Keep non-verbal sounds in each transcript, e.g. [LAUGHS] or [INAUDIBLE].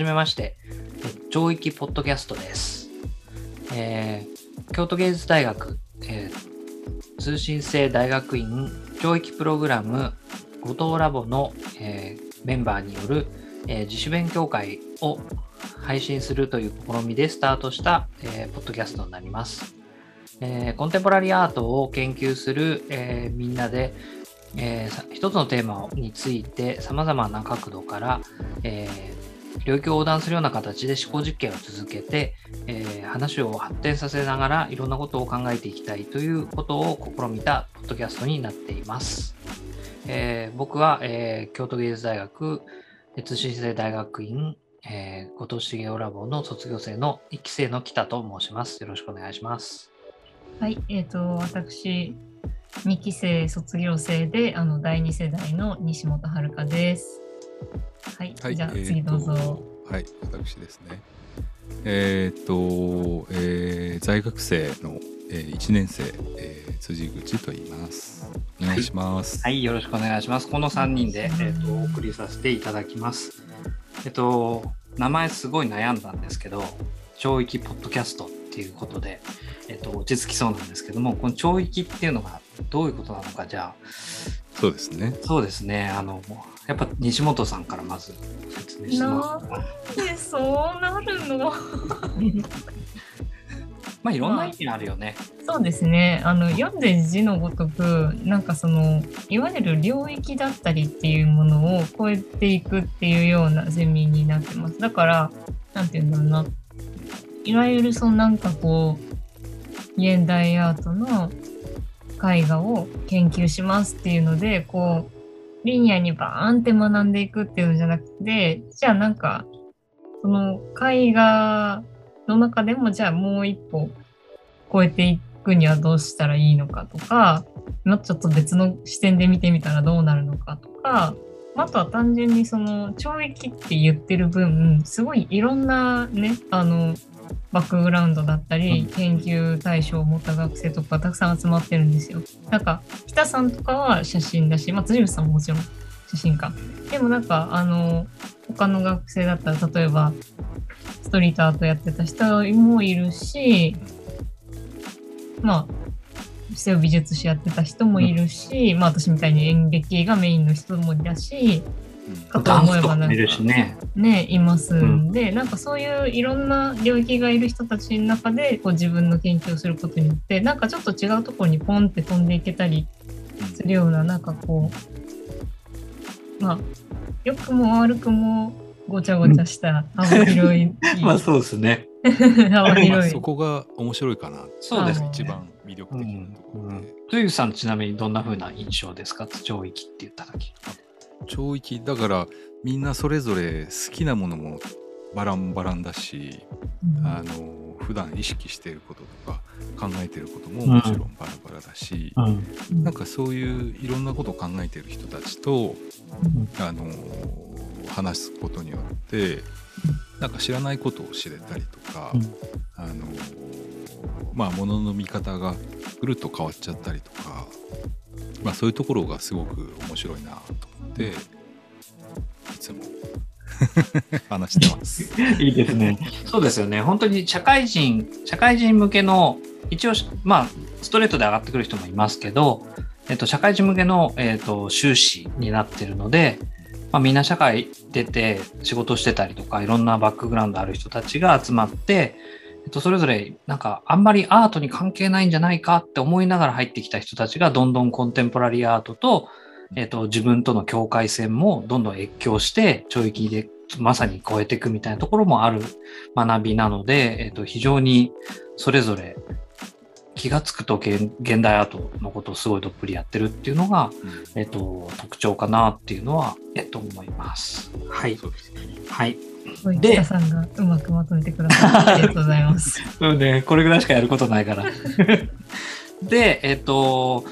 じめまして、上域ポッドキャストです。えー京都芸術大学、えー通信制大学院教育プログラム後藤ラボの、えーメンバーによる、え自主勉強会を配信するという試みでスタートした、えポッドキャストになります。えコンテンポラリーアートを研究する、えみんなで、えー一つのテーマについて様々な角度から、えー領域を横断するような形で思考実験を続けて、えー話を発展させながらいろんなことを考えていきたいということを試みたポッドキャストになっています。えー僕は、えー京都芸術大学通信制大学院、えー後藤茂雄ラボの卒業生の1期生の北と申します。よろしくお願いします。はい、えっ、と、私、2期生卒業生で、あの、第2世代の西本遥です。はい、はい、じゃあえーと次どうぞ。はい、私ですね。えっ、と、えー在学生の、え1年生、えー辻口と言います。お願いします。はい、よろしくお願いします。この3人で、えーとお送りさせていただきます。えっと、名前すごい悩んだんですけど、超域ポッドキャストっていうことで、えっと、落ち着きそうなんですけども、この超域っていうのがどういうことなのか、じゃあ、そうですね。そうですね、あの、やっぱ西本さんからまず説明してもらな。で、そうなるの？[LAUGHS] まあ、いろんな意味あるよね。そうですね。あの、読んで字のごとく、なんかその、いわゆる領域だったりっていうものを超えていくっていうようなゼミになってます。だから、なんていうんだろうな。いわゆるそのなんかこう、現代アートの絵画を研究しますっていうので、こう、リニアにバーンって学んでいくっていうのじゃなくて、じゃあなんか、その絵画の中でもじゃあもう一歩超えていくにはどうしたらいいのかとか、もうちょっと別の視点で見てみたらどうなるのかとか、あとは単純にその懲役って言ってる分、すごいいろんなね、あの、バックグラウンドだったり、研究対象を持った学生とかたくさん集まってるんですよ。なんか、北さんとかは写真だし、まあ、辻口さんももちろん写真家。でもなんか、あの、他の学生だったら、例えば、ストリートアートやってた人もいるし、まあ、西洋美術史やってた人もいるし、まあ私みたいに演劇がメインの人もいたし、かとダン思えばなんかスとかもいるしね。ね、いますんで、なんかそういういろんな領域がいる人たちの中でこう自分の研究をすることによって、なんかちょっと違うところにポンって飛んでいけたりするような、なんかこう、まあ、良くも悪くもごちゃごちゃした幅広い、まあそうですね。[LAUGHS] 幅まあ広いそ。こが面白いかな。そうですね一番魅力的なところで。というさんちなみにどんな風な印象ですか？上域って言った時。超域だからみんなそれぞれ好きなものもバランバランだし、うん。あの普段意識していることとか考えていることももちろんバラバラだし、うん。なんかそういういろんなことを考えている人たちと、あの話すことによってなんか知らないことを知れたりとか、うん。あのまあ物の見方がぐるっと変わっちゃったりとか、まあ、そういうところがすごく面白いなと思っていつも [LAUGHS] 話してます。[LAUGHS] いいですね。そうですよね。本当に社会人、社会人向けの、一応、まあ、ストレートで上がってくる人もいますけど、えっと、社会人向けの、えっと、修士になってるので、まあ、みんな社会出て仕事してたりとか、いろんなバックグラウンドある人たちが集まって、えっと、それぞれ、なんか、あんまりアートに関係ないんじゃないかって思いながら入ってきた人たちが、どんどんコンテンポラリーアートと、えっと、自分との境界線もどんどん越境して、懲役でまさに超えていくみたいなところもある学びなので、えっと、非常にそれぞれ気がつくと現現代アートのことをすごいどっぷりやってるっていうのが、えっと、特徴かなっていうのは、えっと、思います。はい。そうですねはい。ごいで北さんがうまくまとめてくださってありがとうございます。[LAUGHS] うんね、これぐらいしかやることないから。[LAUGHS] で、えっ、と、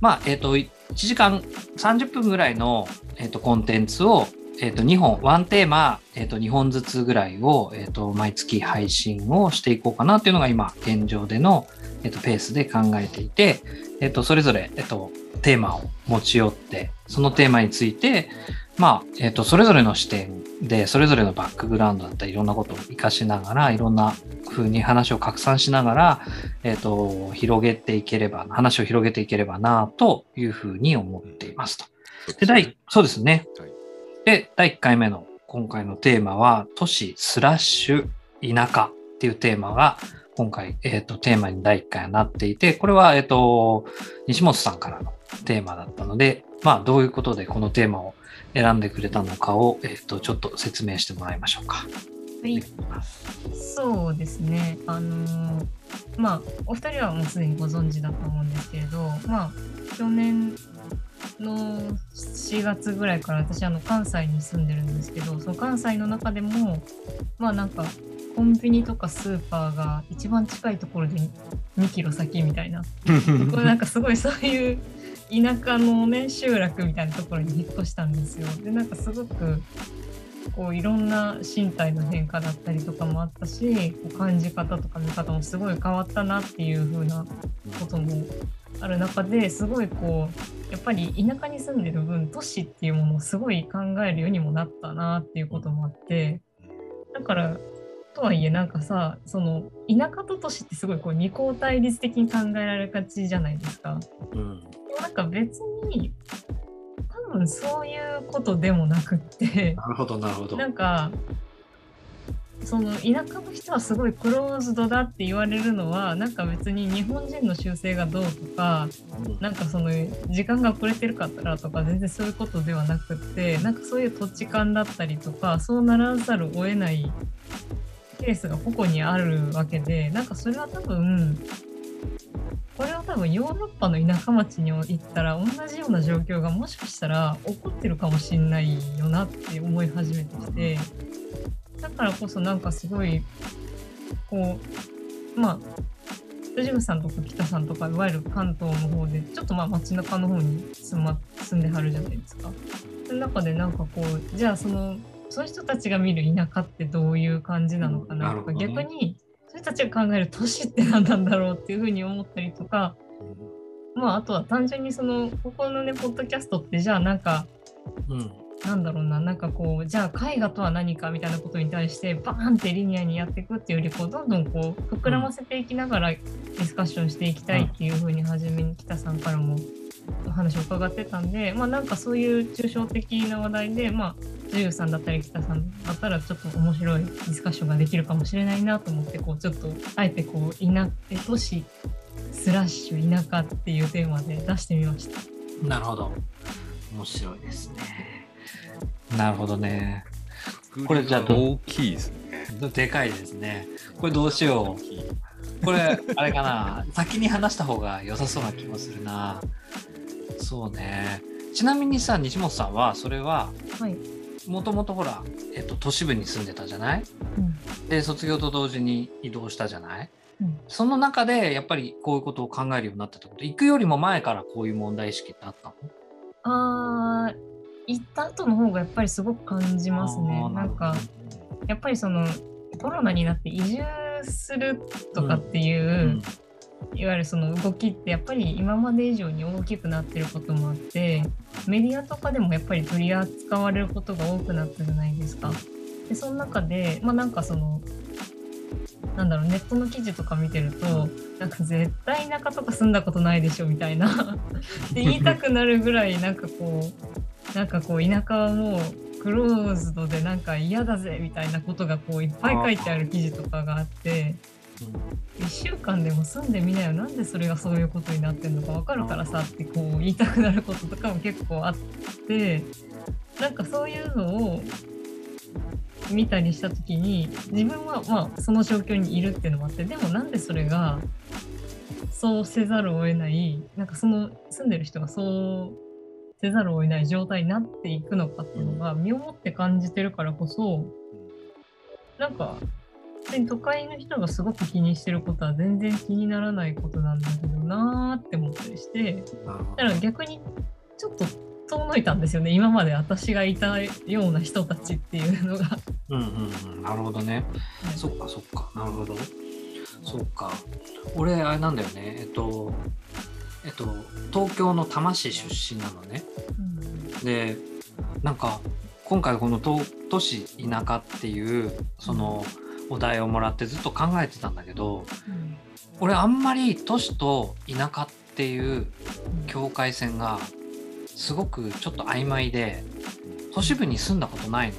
まあ、えっ、と、1時間30分ぐらいの、えーとコンテンツを、えーと2本、ワンテーマ、えーと2本ずつぐらいを、えーと毎月配信をしていこうかなというのが今、現状での、えーとペースで考えていて、えーとそれぞれ、えーとテーマを持ち寄って、そのテーマについて、まあ、えっ、と、それぞれの視点で、それぞれのバックグラウンドだったり、いろんなことを活かしながら、いろんな風に話を拡散しながら、えっ、と、広げていければ、話を広げていければな、というふうに思っていますと。で、第、そうですね。はいで、第1回目の今回のテーマは、都市スラッシュ田舎っていうテーマが、今回、えっ、と、テーマに第1回になっていて、これは、えっ、と、西本さんからのテーマだったので、まあ、どういうことでこのテーマを選んでくれたのかを、えっ、と、ちょっと説明してもらいましょうか。はい、そうですね。あのーまあ、お二人はもうすでにご存知だと思うんですけれど、まあ、去年の4月ぐらいから私、あの、関西に住んでるんですけど、その関西の中でも、まあなんか、コンビニとかスーパーが一番近いところで2キロ先みたいな、[LAUGHS] これなんかすごいそういう田舎のね、集落みたいなところに引っ越したんですよ。で、なんかすごく、こういろんな身体の変化だったりとかもあったしこう感じ方とか見方もすごい変わったなっていう風なこともある中ですごいこうやっぱり田舎に住んでる分都市っていうものをすごい考えるようにもなったなっていうこともあってだからとはいえなんかさその田舎と都市ってすごいこう二項対立的に考えられがちじゃないですか。うん。なんか別に多分そういうことでもなくって。なるほど、なるほど。なんかその田舎の人はすごいクローズドだって言われるのはなんか別に日本人の習性がどうとかうんなんかその時間が遅れてるかったらとか全然そういうことではなくってなんかそういう土地勘だったりとかそうならざるを得ないケースが個々にあるわけでなんかそれは多分これは多分ヨーロッパの田舎町に行ったら同じような状況がもしかしたら起こってるかもしんないよなって思い始めてきてだからこそなんかすごいこうまあ藤口さんとか北さんとかいわゆる関東の方でちょっとまあ街中の方に住,、ま、住んではるじゃないですか。その中でなんかこうじゃあそのそういう人たちが見る田舎ってどういう感じなのかなとか、ね逆にそういう人たちが考える都市って何なんだろうっていうふうに思ったりとかまああとは単純にそのここのねポッドキャストってじゃあなんかうん。なんだろうな、なんかこう、じゃあ絵画とは何かみたいなことに対して、バーンってリニアにやっていくっていうより、こう、どんどんこう、膨らませていきながらディスカッションしていきたいっていうふうに、初めに北さんからもお話を伺ってたんで、まあなんかそういう抽象的な話題で、まあ、ジュさんだったり北さんだったら、ちょっと面白いディスカッションができるかもしれないなと思って、こう、ちょっと、あえてこう、田、え都市、スラッシュ、田舎っていうテーマで出してみました。なるほど。面白いですね。なるほどね。ここれじゃあど大きいですね。でかいですね。これどうしよ大きい。う。これ、あれかな。先に話した方が良さそうな気もするな。そうね。ちなみにさ、西本さんは、それは、はい。もともとほら、えっと、都市部に住んでたじゃない？うん。で、卒業と同時に移動したじゃない？うんその中で、やっぱりこういうことを考えるようになったってこと、行くよりも前からこういう問題意識ってあったの？あー行った後の方がやっぱりすごく感じますね。なんかやっぱりそのコロナになって移住するとかっていう、うんいわゆるその動きってやっぱり今まで以上に大きくなってることもあってメディアとかでもやっぱり取り扱われることが多くなったじゃないですか。でその中でまあなんかそのなんだろうネットの記事とか見てるとなんか絶対田舎とか住んだことないでしょみたいな [LAUGHS] って言いたくなるぐらいなんかこうなんかこう田舎はもうクローズドでなんか嫌だぜみたいなことがこういっぱい書いてある記事とかがあって1週間でも住んでみなよ。なんでそれがそういうことになってんのか分かるからさってこう言いたくなることとかも結構あって。なんかそういうのを見たりした時に自分はまあその状況にいるっていうのもあって。でもなんでそれがそうせざるを得ないなんかその住んでる人がそうせざるを得ない状態になっていくのかっていうのが身をもって感じてるからこそなんか別に都会の人がすごく気にしてることは全然気にならないことなんだけどなーって思ったりしてだから逆にちょっと遠のいたんですよね今まで私がいたような人たちっていうのが。ど。うんうんうん。なるほどね。そっかそっか。なるほど。そっか。俺、あれなんだよね。えっと、えっと、東京の多摩市出身なのね。うんで、なんか今回この都都市田舎っていうそのお題をもらってずっと考えてたんだけど俺あんまり都市と田舎っていう境界線がすごくちょっと曖昧で都市部に住んだことないの。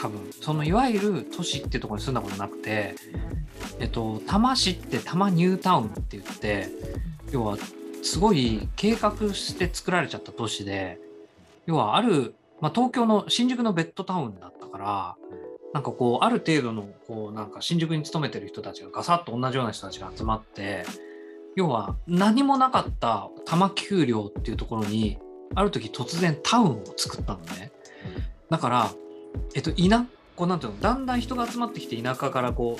多分。そのいわゆる都市ってところに住んだことなくてえっと多摩市って多摩ニュータウンって言って要はすごい計画して作られちゃった都市で要はある、まあ、東京の新宿のベッドタウンだったからなんかこうある程度のこうなんか新宿に勤めてる人たちがガサッと同じような人たちが集まって要は何もなかった多摩丘陵っていうところにある時突然タウンを作ったのね。だからえっと田こうなんていうのだんだん人が集まってきて田舎からこ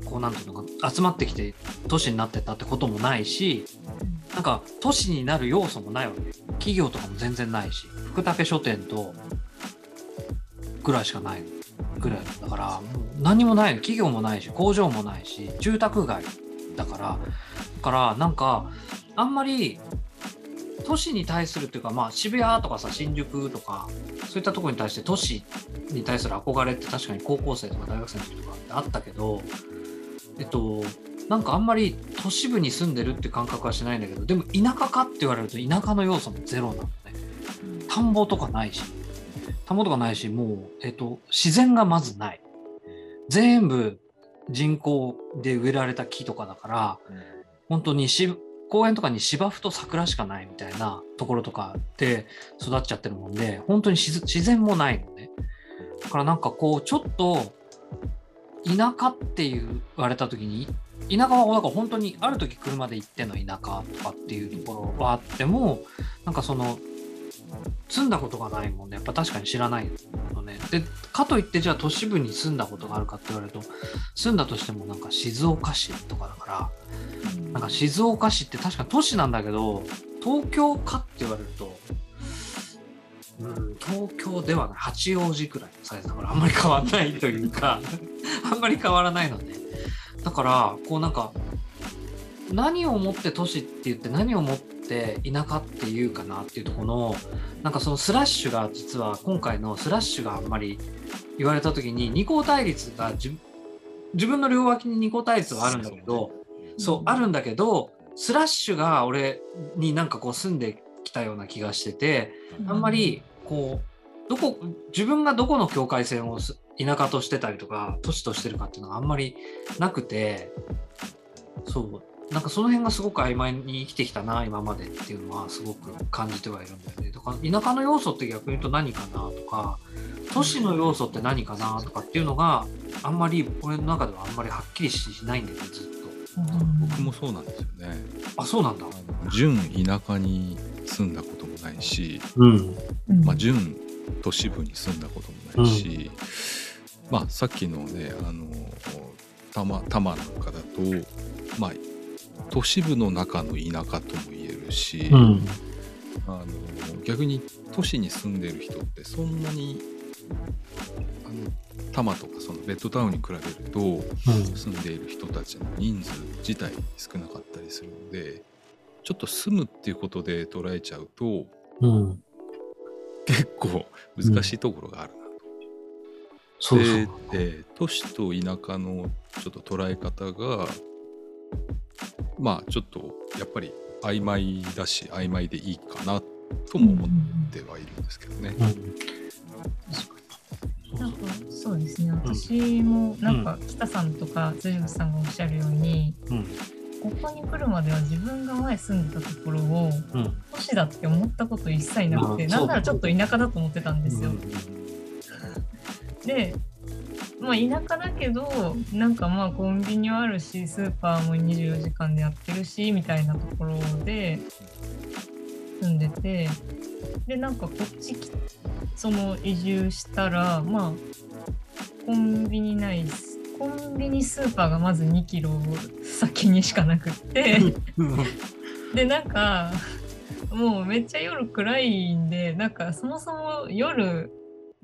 うこうなんていうのか集まってきて都市になってったってこともないしなんか都市になる要素もないわけ。企業とかも全然ないし福武書店とぐらいしかないぐらいだからもう何もない企業もないし工場もないし住宅街だからだからなんかあんまり都市に対するっていうかまあ渋谷とかさ新宿とかそういったところに対して都市に対する憧れって確かに高校生とか大学生の時とかってあったけどえっとなんかあんまり都市部に住んでるって感覚はしないんだけどでも田舎かって言われると田舎の要素もゼロなのね。田んぼとかないし田んぼとかないしもう、えっと、自然がまずない。全部人工で植えられた木とかだから本当にし公園とかに芝生と桜しかないみたいなところとかで育っちゃってるもんで本当に自自然もないのね。だからなんかこうちょっと田舎って言われた時に田舎はなんか本当にある時車で行っての田舎とかっていうところはあってもなんかその住んだことがないもんね。やっぱ確かに知らないのね。でかといってじゃあ都市部に住んだことがあるかって言われると住んだとしてもなんか静岡市とかだからなんか静岡市って確かに都市なんだけど東京かって言われるとうん東京ではない。八王子くらいのサイズだからあんまり変わんないというか [LAUGHS] あんまり変わらないのね。だからこうなんか何をもって都市って言って何をもって田舎っていうかなっていうとこのなんかそのスラッシュが実は今回のスラッシュがあんまり言われた時に二項対立が自自分の両脇に二項対立はあるんだけどそうあるんだけどスラッシュが俺になんかこう住んできたような気がしててあんまりこうどこ自分がどこの境界線をす田舎としてたりとか都市としてるかっていうのがあんまりなくてそうなんかその辺がすごく曖昧に生きてきたな今までっていうのはすごく感じてはいるんだよね。だから田舎の要素って逆に言うと何かなとか都市の要素って何かなとかっていうのがあんまり俺の中ではあんまりはっきりしないんだよねずっと。僕もそうなんですよね。あそうなんだ。純田舎に住んだこともないし、うん。まあ、純都市部に住んだこともないし、まあさっきのねあの多摩多摩なんかだとまあ都市部の中の田舎とも言えるし、うん。あの逆に都市に住んでる人ってそんなにあの多摩とかそのベッドタウンに比べると住んでいる人たちの人数自体少なかったりするのでちょっと住むっていうことで捉えちゃうとうん。結構難しいところがあるなと。そうそう。で、えー都市と田舎のちょっと捉え方がまあちょっとやっぱり曖昧だし曖昧でいいかなとも思ってはいるんですけどね。うん。なんかそうですね。私もなんか北さんとか辻口さんがおっしゃるようにうん。ここに来るまでは自分が前住んでたところをうん。都市だって思ったこと一切なくてあなんならちょっと田舎だと思ってたんですよ。で、まあ、田舎だけどなんかまあコンビニはあるしスーパーも24時間でやってるしみたいなところで住んでてでなんかこっちきその移住したらまあコンビニないすコンビニスーパーがまず2キロ先にしかなくって。でなんかもうめっちゃ夜暗いんでなんかそもそも夜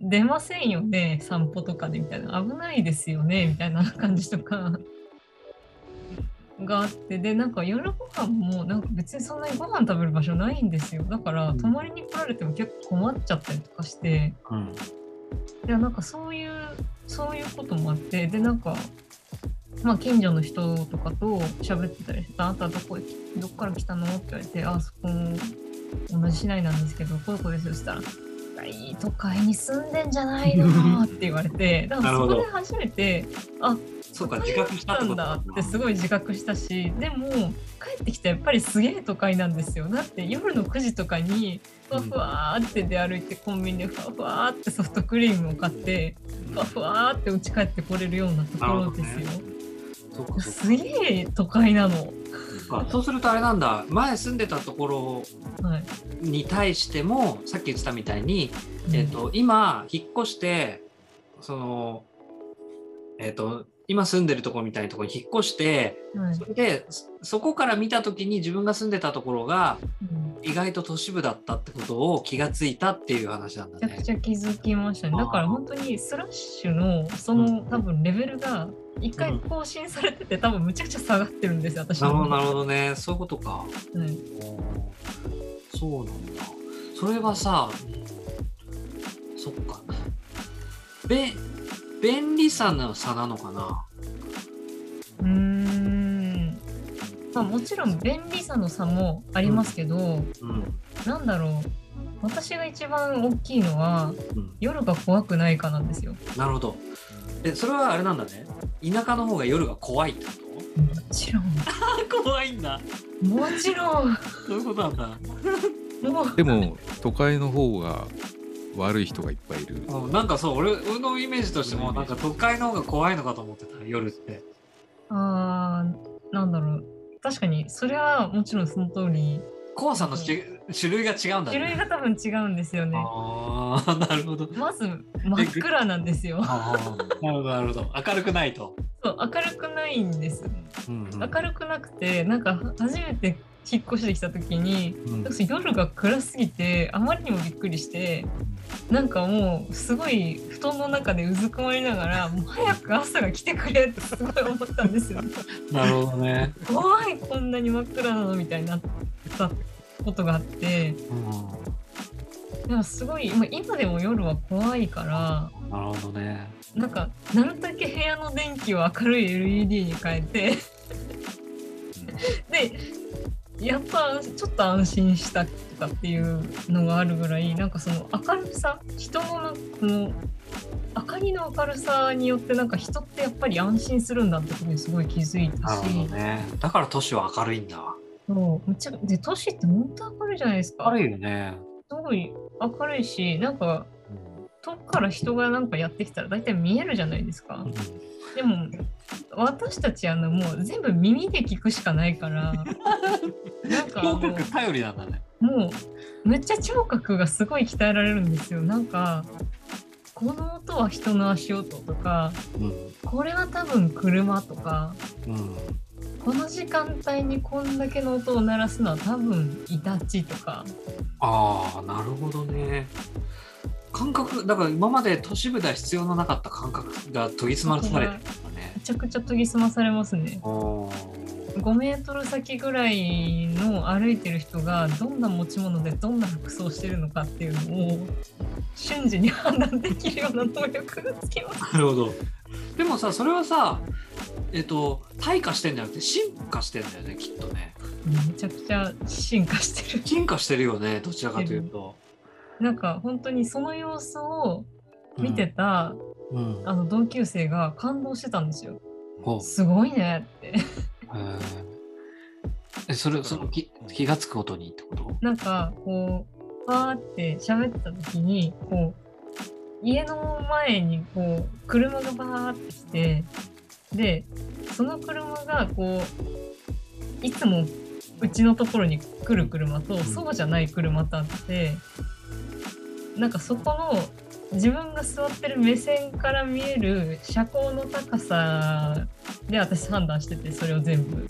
出ませんよね散歩とかでみたいな。危ないですよねみたいな感じとか。があって。でなんか夜ご飯もなんか別にそんなにご飯食べる場所ないんですよ。だから泊まりに来られても結構困っちゃったりとかして。うん。いやなんかそういうそういうこともあって。でなんかまあ近所の人とかと喋ってたりして「あなたどこへどっから来たの?」って言われて「あそこ同じ市内なんですけどこの子ですよ」そしたら「いい都会に住んでんじゃないの?」って言われてだからそこで初めてあそうか、自覚したんだってすい。ごい自覚したしでも帰ってきたらやっぱりすげえ都会なんですよだって夜の9時とかにふわふわーって出歩いてコンビニでふわふわーってソフトクリームを買ってふわふわーって家帰ってこれるようなところですよ、そうか、そうすげえ都会なの、か？そうするとあれなんだ、前住んでたところはい。に対しても、さっき言ってたみたいに、えっ、と、今、引っ越して、その、えっ、と、今住んでるところみたいなところに引っ越して、はい。それで、そそこから見たときに自分が住んでたところがうん。意外と都市部だったってことを気がついたっていう話なんだね。めちゃく。ちゃ気づきましたね。だから本当にスラッシュのその多分レベルが一回更新されてて多分むちゃくちゃ下がってるんですよ私なるほど、のなるほどね。そういうことか。はいそうなんだ。それはさ、そっか。べ、便利さの差なのかな？うーんまあもちろん便利さの差もありますけど、うん。なんだろう私が一番大きいのはうん。夜が怖くないかなんですよ。なるほど。え、それはあれなんだね。田舎の方が夜が怖いってこもちろんと [LAUGHS] 怖いんだ。もちろんそういうことなんだ。でも都会の方が悪い人がいっぱいいるうんなんかそう、俺俺のイメージとしても、なんか都会の方が怖いのかと思ってた、夜って。あーなんだろう確かにそれはもちろんその通り怖さのし種類が違うんだ種類ね。が多分違うんですよね。ああ、なるほど。まず真っ暗なんですよ。なるほど、なるほど。明るくないと。そう明るくないんです。うんうん明るくなくてなんか初めて引っ越してきた時にうん私夜が暗すぎてあまりにもびっくりしてなんかもうすごい布団の中でうずくまりながらもう早く朝が来てくれってすごい思ったんですよ。[LAUGHS] なるほどね。怖いこんなに真っ暗なのみたいになったことがあってでもすごいまあ今でも夜は怖いからなるほどね。なんかなるだけ部屋の電気を明るい LED に変えてでやっぱちょっと安心したとかっていうのがあるぐらいなんかその明るさ人のこの明かりの明るさによってなんか人ってやっぱり安心するんだってことにすごい気づいたなるほどしね。だから都市は明るいんだ。そうむちゃで都市って本当明るいじゃないですか明るいよね。すごい明るいしなんか遠くから人がなんかやってきたら大体見えるじゃないですか。でも私たちあのもう全部耳で聞くしかないから [LAUGHS] なんかあの聴覚頼りなんだね。もうめっちゃ聴覚がすごい鍛えられるんですよなんかこの音は人の足音とかうん。これは多分車とかうん。この時間帯にこんだけの音を鳴らすのは多分イタチとかああ、なるほどね。感覚、だから今まで都市部では必要のなかった感覚が研ぎ澄まされてるんだねめ。ちゃくちゃ研ぎ澄まされますね。おー5メートル先ぐらいの歩いてる人がどんな持ち物でどんな服装してるのかっていうのを瞬時に判断できるような能力がつきます。なるほど。でもさ、それはさ、えっと、退化してんじゃなくて進化してんだよね、きっとね。めちゃくちゃ進化してる。進化してるよね、どちらかというと。なんか本当にその様子を見てた、うん。あの同級生が感動してたんですよ。すごいねって。え、それ、その気気がつくことにってこと？なんかこうパーって喋ってた時にこう家の前にこう車がバーって来てでその車がこういつもうちのところに来る車と、ん。そうじゃない車とあってなんかそこの自分が座ってる目線から見える車高の高さで私判断しててそれを全部。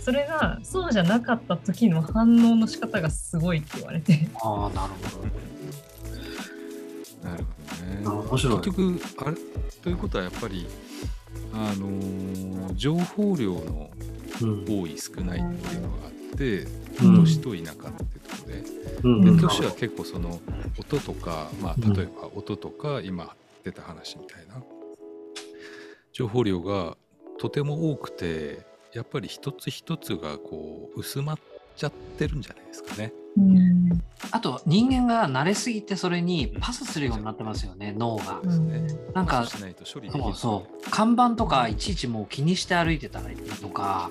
それがそうじゃなかった時の反応の仕方がすごいって言われてああ、なるほどね。なるほどね。面白い結局あれ？ということはやっぱりあのー情報量のうん多い少ないっていうのがあって、うん。都市と田舎ってとこで。うん。で都市は結構その音とか、まあ、うん。例えば音とか今出た話みたいな情報量がとても多くてやっぱり一つ一つがこう薄まっちゃってるんじゃないですかね。うん。あと人間が慣れすぎてそれにパスするようになってますよね脳が。そう。ですね。なんかパスしないと処理できない。そうそう。看板とかいちいちもう気にして歩いてたりとか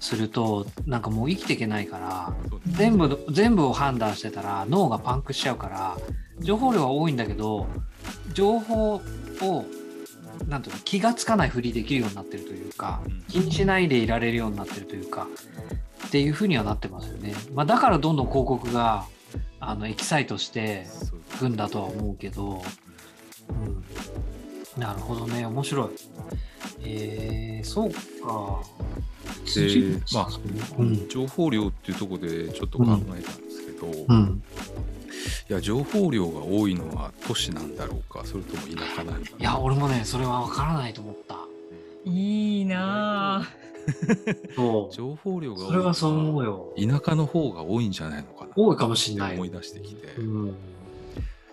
するとなんかもう生きていけないから全部全部を判断してたら脳がパンクしちゃうから情報量は多いんだけど情報をなんていうの気がつかないふりできるようになってるというかうん。気にしないでいられるようになってるというかっていうふうにはなってますよね。まあ、だからどんどん広告があのエキサイトしていくんだとは思うけど、うん、なるほどね面白い。えー、そうか。でまあうん情報量っていうところでちょっと考えたんですけど、いうん、や情報量が多いのは都市なんだろうかそれとも田舎なんだろういや俺もねそれは分からないと思った。いいなぁ。[LAUGHS] そう。情報量がそれはそう思うよ。田舎の方が多いんじゃないのかな。多いかもしんない。思い出してきて、うん。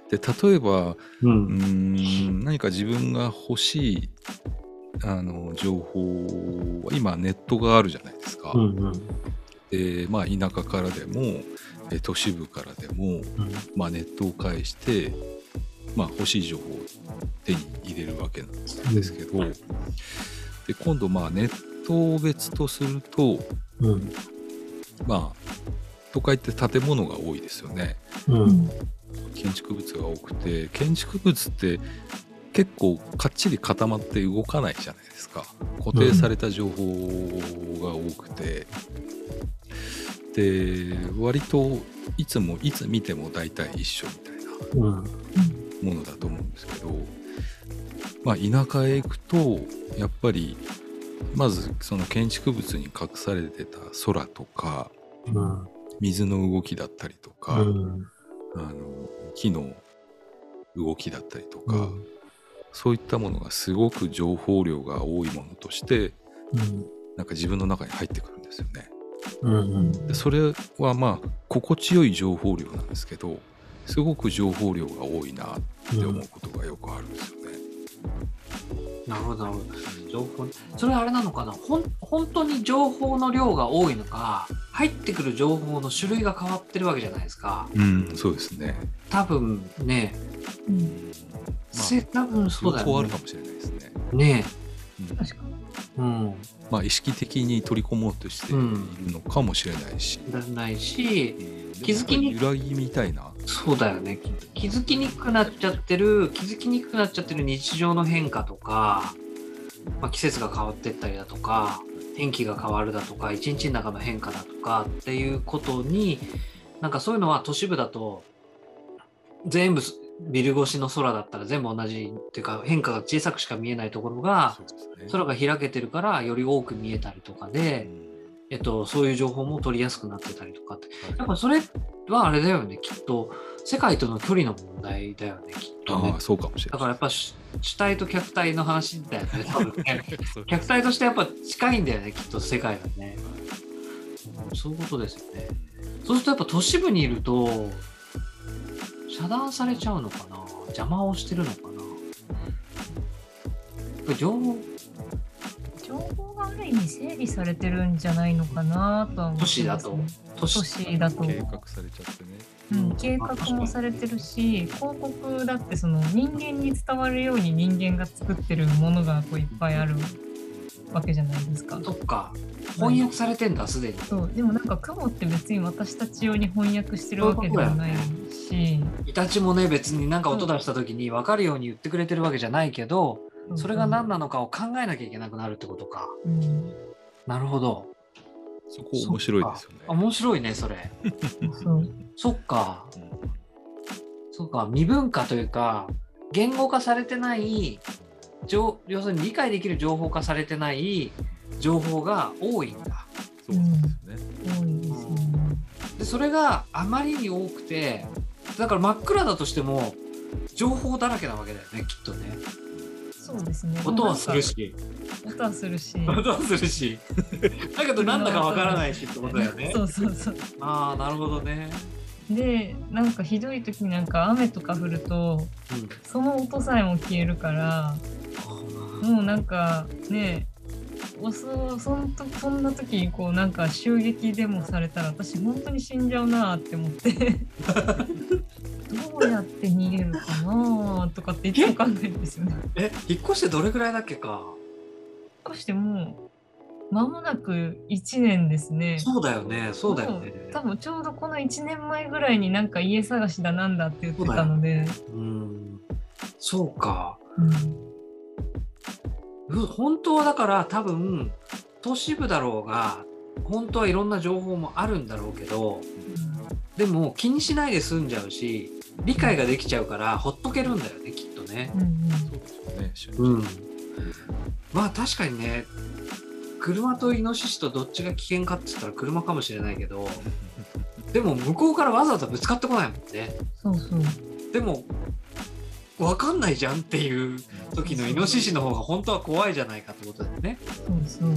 で例えばう。うーん何か自分が欲しいあの情報は今ネットがあるじゃないですか、うんうん。でまあ田舎からでもえ都市部からでも、うん。まあ、ネットを介して、まあ、欲しい情報を手に入れるわけなんですけど、で今度まあネットを別とするとうん。まあ都会って建物が多いですよね。うん。建築物が多くて建築物って結構かっちり固まって動かないじゃないですか。固定された情報が多くて、で割といつもいつ見ても大体一緒みたいなうん。ものだと思うんですけど、まあ、田舎へ行くとやっぱりまずその建築物に隠されてた空とかうん水の動きだったりとか、うん。あの木の動きだったりとか、うん。そういったものがすごく情報量が多いものとしてうん。なんか自分の中に入ってくるんですよね。うん。でそれはまあ心地よい情報量なんですけどすごく情報量が多いなって思うことがよくあるんですよね。なるほどなるほど情報。それはあれなのかな？ほん本当に情報の量が多いのか入ってくる情報の種類が変わってるわけじゃないですか。うん、そうですね。多分ね。うん。ませ多分そうだよね。あるかもしれないですね。ねうん。確かに。うん。まあ意識的に取り込もうとしているのかもしれないし、だないしうん。気づきに揺らぎみたいな、そうだよね。気気づきにくくなっちゃってる気づきにくくなっちゃってる日常の変化とか、まあ、季節が変わってったりだとか天気が変わるだとか一日の中の変化だとかっていうことになんかそういうのは都市部だと全部ビル越しの空だったら全部同じっていうか変化が小さくしか見えないところが。空が開けてるからより多く見えたりとかで、えっと、そういう情報も取りやすくなってたりとかって。うんやっぱそれはあれだよね、きっと世界との距離の問題だよね、きっとねああ、。そうかもしれない。だからやっぱ主主体と客体の話だよね、多分 [LAUGHS] ね。客体としてやっぱ近いんだよね、きっと世界がね。うんそういうことですよね。そうするとやっぱ都市部にいると、遮断されちゃうのかな？邪魔をしてるのかな？情報、情報がある意味整理されてるんじゃないのかなとは思ってます、ね。都市だと都市都市だと。計画されちゃってね。うん、計画もされてるし広告だってその人間に伝わるように人間が作ってるものがこういっぱいあるわけじゃないですか。とか、翻訳されてんだ、すでに。そう。でもなんか雲って別に私たち用に翻訳してるわけではないし、イタチもね、別になんか音出した時に分かるように言ってくれてるわけじゃないけど、それが何なのかを考えなきゃいけなくなるってことか。うん、なるほど。そこ面白いですよね。あ面白いね、それ。そっか。うんそっか。未文化というか、言語化されてない、情要するに理解できる情報化されてない情報が多いんだ。そうなんですね。で、それがあまりに多くて、だから真っ暗だとしても、情報だらけなわけだよね、きっとね。そうですね。音はするし、音はするし。音はするし、[LAUGHS] だけどなんだかわからないしってことだよね。そうそうそう。ああ、なるほどね。で、なんかひどい時なんか雨とか降ると、うん。その音さえも消えるから、もうなんかね、おそそんとそんな時にこうなんか襲撃でもされたら私本当に死んじゃうなって思って [LAUGHS] どうやって逃げるかなとかっていつも考えるんですよね。え、引っ越してどれくらいだっけか。そしてもう間もなく1年ですね。そうだよね、そうだよね。多分ちょうどこの1年前ぐらいになんか家探しだなんだって言ってたので、うん。そうか。うんう本当はだから多分都市部だろうが本当はいろんな情報もあるんだろうけどでも気にしないで済んじゃうし理解ができちゃうからほっとけるんだよねきっとねうんうんそうですよね。うんまあ確かにね車とイノシシとどっちが危険かって言ったら車かもしれないけどでも向こうからわざわざぶつかってこないもんねそうそう。でも分かんないじゃんっていう時のイノシシの方が本当は怖いじゃないかってことだよねそうそう。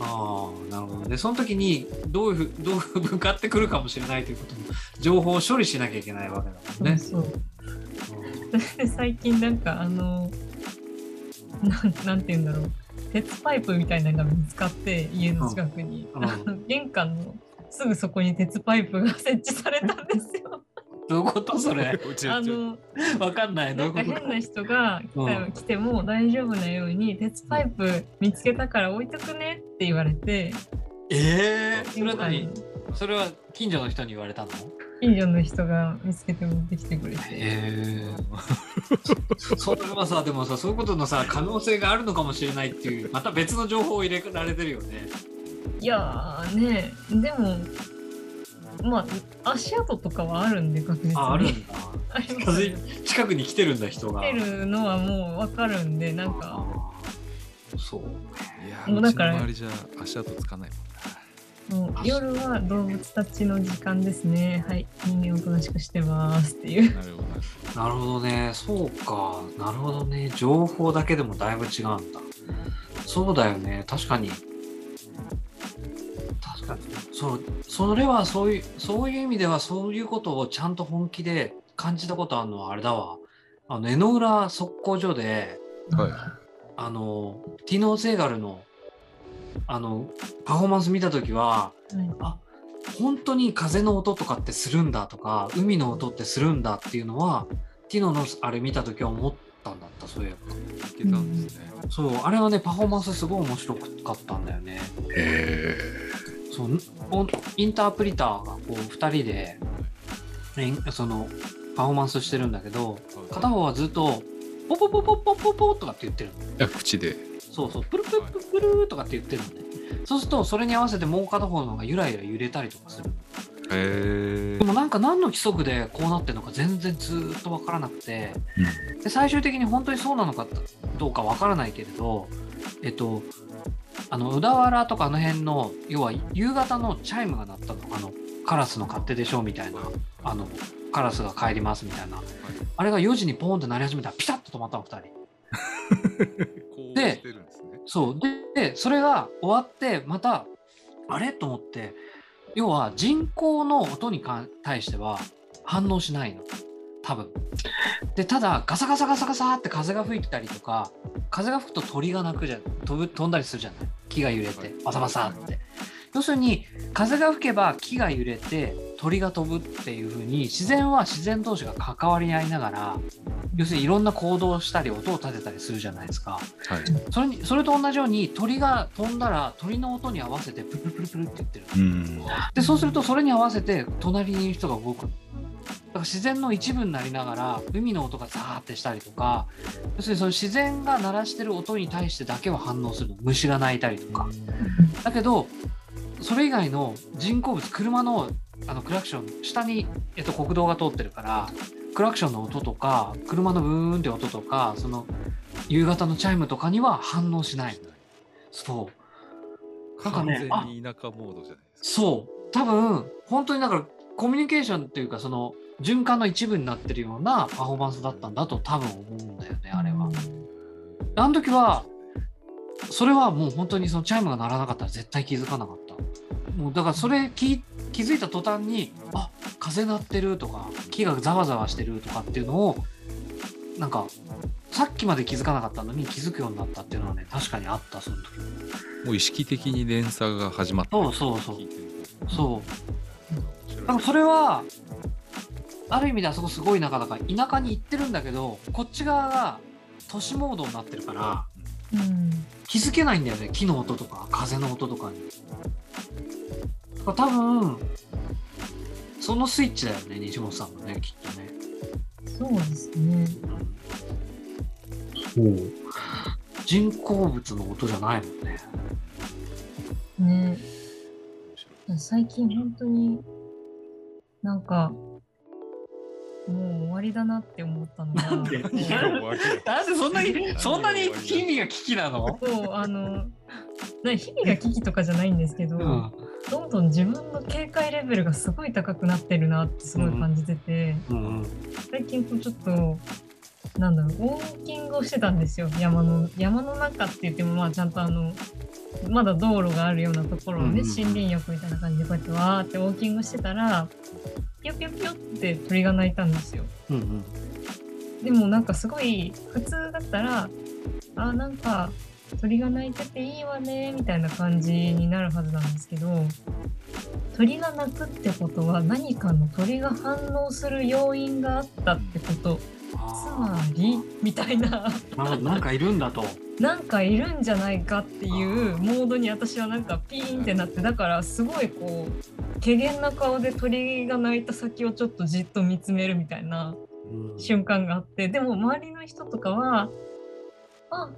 ああ、なるほどね。その時にどういう [LAUGHS] どう向かってくるかもしれないということも、情報を処理しなきゃいけないわけだもんね。そうそう。で [LAUGHS] 最近なんかあのなん [LAUGHS] なんて言うんだろう。鉄パイプみたいなのが見つかって家の近くに、うん。あの玄関のすぐそこに鉄パイプが設置されたんですよ。[LAUGHS] どういうことそれ？う [LAUGHS] ちあのわかんない。どうないんかうこと？変な人が来たうん。来ても大丈夫なように鉄パイプ見つけたから置いとくねって言われて。ええそれは玄関何に。それは近所の人に言われたの？近所の人が見つけて持ってきてくれて。ええ [LAUGHS] それはさ、でもさ、そういうことのさ、可能性があるのかもしれないっていう、また別の情報を入れられてるよね。いやーねでもまあ足跡とかはあるんで確実にあ、あるんだ。近くに来てるんだ、人が。来てるのはもう分かるんでなんかそう。いやもうだからの周りじゃ足跡つかないもんな。夜は動物たちの時間ですねはい人間おとなしくしてますっていうなるほどなるほなるほどね。そうか。なるほどね。情報だけでもだいぶ違うんだ。そうだよね。確かに。確かに。そう、それはそういう、そういう意味ではそういうことをちゃんと本気で感じたことあるのはあれだわ。あの、江ノ浦測候所で、ど。はい。あの、ティノー・セーガルの、あの、パフォーマンス見たときは、はい。あ本当に風の音とかってするんだとか海の音ってするんだっていうのはティノのあれ見た時は思ったんだったそういえば。いけたん。ですね。そうあれはねパフォーマンスすごい面白かったんだよね。へそうインタープリターがこう2人でえんそのパフォーマンスしてるんだけど片方はずっとポポポポポポポとかって言ってるの。あ口で。そうそう、プルプルプルプルとかって言ってるのね。そうすると、それに合わせてもう片方のがゆらゆら揺れたりとかするで。もなんか何の規則でこうなってるのか全然ずーっとわからなくて、で最終的に本当にそうなのかどうかわからないけれど、えっと、あの、小田原とかあの辺の、要は夕方のチャイムが鳴ったの。あの、カラスの勝手でしょみたいな。あの、カラスが帰りますみたいな。あれが4時にポーンって鳴り始めたらピタッと止まったの、2人。[LAUGHS] で。そう。で、それが終わって、また、あれ？と思って、要は人工の音に対しては反応しないの。多分。で、ただ、ガサガサガサガサって風が吹いたりとか、風が吹くと鳥が鳴くじゃん。飛ぶ、飛んだりするじゃない？木が揺れて、バサバサって。要するに、風が吹けば木が揺れて、鳥が飛ぶっていう風に、自然は自然同士が関わり合いながら、要するにいろんな行動をしたり、音を立てたりするじゃないですか。はい。それにそれと同じように鳥が飛んだら鳥の音に合わせてプルプルプルって言ってるうん。でそうするとそれに合わせて隣にいる人が動くのだから自然の一部になりながら海の音がザーってしたりとか要するにその自然が鳴らしてる音に対してだけは反応するの虫が鳴いたりとかだけどそれ以外の人工物車のあのクラクション下に、えっと、国道が通ってるからクラクションの音とか車のブーンって音とかその夕方のチャイムとかには反応しない。そう。なんか完ね全に田舎モードじゃないですか。そう。多分本当にだからコミュニケーションっていうかその循環の一部になってるようなパフォーマンスだったんだと多分思うんだよねあれは。あの時はそれはもう本当にそのチャイムが鳴らなかったら絶対気づかなかったもうだからそれ気気づいた途端にあ風鳴ってるとか木がざわざわしてるとかっていうのをなんかさっきまで気づかなかったのに気づくようになったっていうのはね確かにあったその時。もう意識的に連鎖が始まった。そうそうそう。そう。面白いだからそれはある意味であそこすごいなかなか田舎に行ってるんだけどこっち側が都市モードになってるからうん。気づけないんだよね。木の音とか風の音とかに多分そのスイッチだよね西本さんもねきっとね。そうですね。そう人工物の音じゃないもんね。ね。最近本当になんかもう終わりだなって思ったのが。なんで？なんでそんなにそんなに日々が危機なの？そうあのな日々が危機とかじゃないんですけど、うんどんどん自分の警戒レベルがすごい高くなってるなってすごい感じてて、うん最近こうちょっとなんだろうウォーキングをしてたんですよ山の山の中って言ってもまあちゃんとあのまだ道路があるようなところをね、うんうんうん。森林浴みたいな感じでこうやってわーってウォーキングしてたらピヨピヨピヨって鳥が鳴いたんですよ。うんうん。でもなんかすごい普通だったらあなんか鳥が鳴いてていいわねみたいな感じになるはずなんですけど鳥が鳴くってことは何かの鳥が反応する要因があったってこと。つあまりみたいな。なんかいるんだと。なんかいるんじゃないかっていうモードに私はなんかピーンってなってだからすごいこう怪げな顔で鳥が鳴いた先をちょっとじっと見つめるみたいな瞬間があってでも周りの人とかは「あ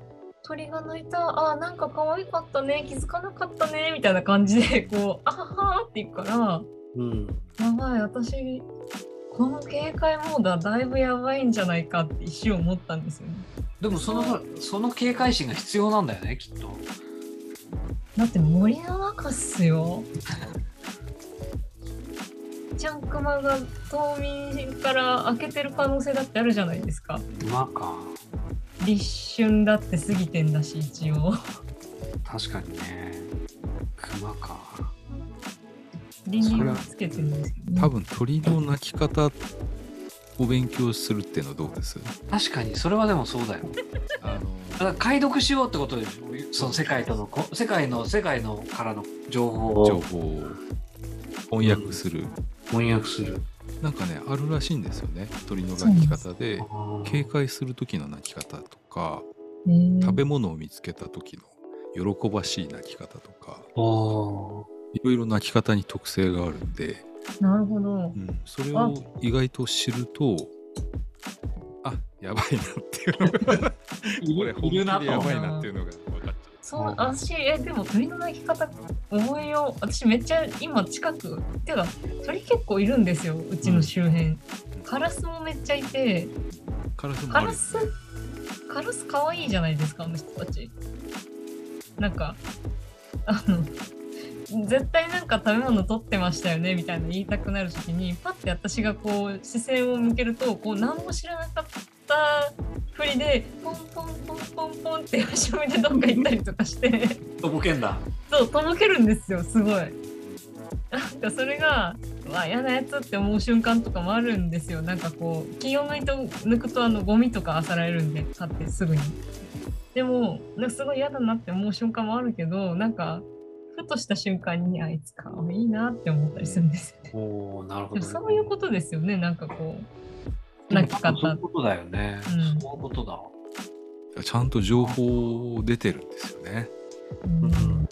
鳥が鳴いたあなんか可愛かったね気づかなかったね」みたいな感じでこう「あはは」って言うからうん「やばい私この警戒モードはだいぶやばいんじゃないか」って一瞬思ったんですよね。でもそのその警戒心が必要なんだよねきっとだって森の中っすよ。ちゃんくまが冬眠から開けてる可能性だってあるじゃないですか。馬か立春だって過ぎてんだし一応。確かにね。熊か。倫理をつけてるんですけど、ね。多分鳥の鳴き方を勉強するっていうのはどうです？確かにそれはでもそうだよ。[LAUGHS] あのだから解読しようってことでしょ？その世界とのこ世界の世界のからの情報を。情報を翻訳する、翻訳する、なんかねあるらしいんですよね。鳥の鳴き方で警戒する時の鳴き方とか食べ物を見つけた時の喜ばしい鳴き方とかいろいろ鳴き方に特性があるんで、なるほど。う。ん、それを意外と知るとあやばいなっていうのが [LAUGHS] これ本気でやばいなっていうのが。そう、私、え、でも鳥の鳴き方覚えよう。私めっちゃ今近く、てか鳥結構いるんですよ、うちの周辺。カラスもめっちゃいて、カラスカラス、カラス可愛いじゃないですか、あの人たち。なんか、あの、絶対なんか食べ物取ってましたよねみたいな言いたくなるときにパッて私がこう視線を向けるとこう何も知らなかったふりでポンポンポンポンポンって後ろ見てどっか行ったりとかしてとぼけんだそうとぼけるんですよすごい。なんかそれがうわ嫌なやつって思う瞬間とかもあるんですよなんかこう気を抜いて抜くとあのゴミとか漁られるんで買ってすぐに。でもなんかすごい嫌だなって思う瞬間もあるけどなんかふとした瞬間にあいつかわいいなって思ったりするんですよね。おおなるほでど、ね、もそういうことですよねなんかこうな泣き方そういうことだよね、うん。そういうことだ。ちゃんと情報出てるんですよね。うん。うん。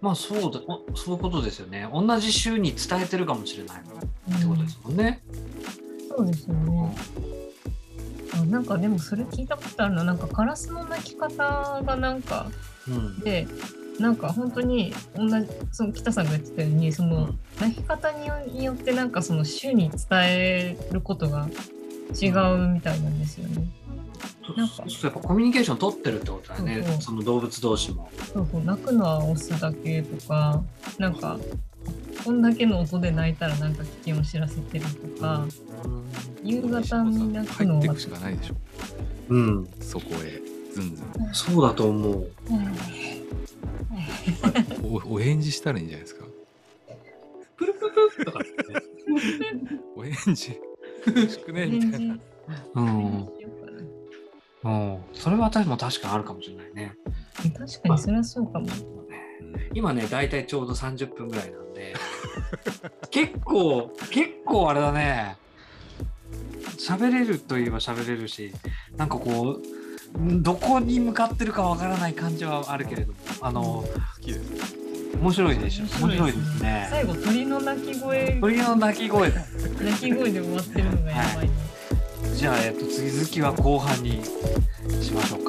まあそうだおそういうことですよね。同じ週に伝えてるかもしれないってことですもんね、そうですよね。あなんかでもそれ聞いたことあるの。なんかカラスの鳴き方がなんかうん。でなんか本当に同じその北さんが言ってたようにその鳴き方によによってなんかその種に伝えることが違うみたいなんですよね。なんか。やっぱコミュニケーション取ってるってことだよね。そうそう。その動物同士も。そうそう。鳴くのはオスだけとかなんかこんだけの音で鳴いたらなんか危険を知らせてるとか、夕方に鳴くのは入っていくしかないでしょ。うん。そこへ。ずんずん。そうだと思う。お [LAUGHS] お返事したらいいんじゃないですか？プルプルプルとかってね。[LAUGHS] お返事？よろしくねみたいなうん。うん。それは私も確かにあるかもしれないね。確かにそれはそうかも。今ね、大体ちょうど30分ぐらいなんで、[LAUGHS] 結構、結構あれだね。喋れるといえば喋れるし、なんかこう、んどこに向かってるかわからない感じはあるけれども、あの、好きです面白いでしょ。面白いですね。最後鳥の鳴き声鳥の鳴き声だ。鳴き声で終わってるのがやばいな。じゃあ、えっと、続きは後半にしましょうか。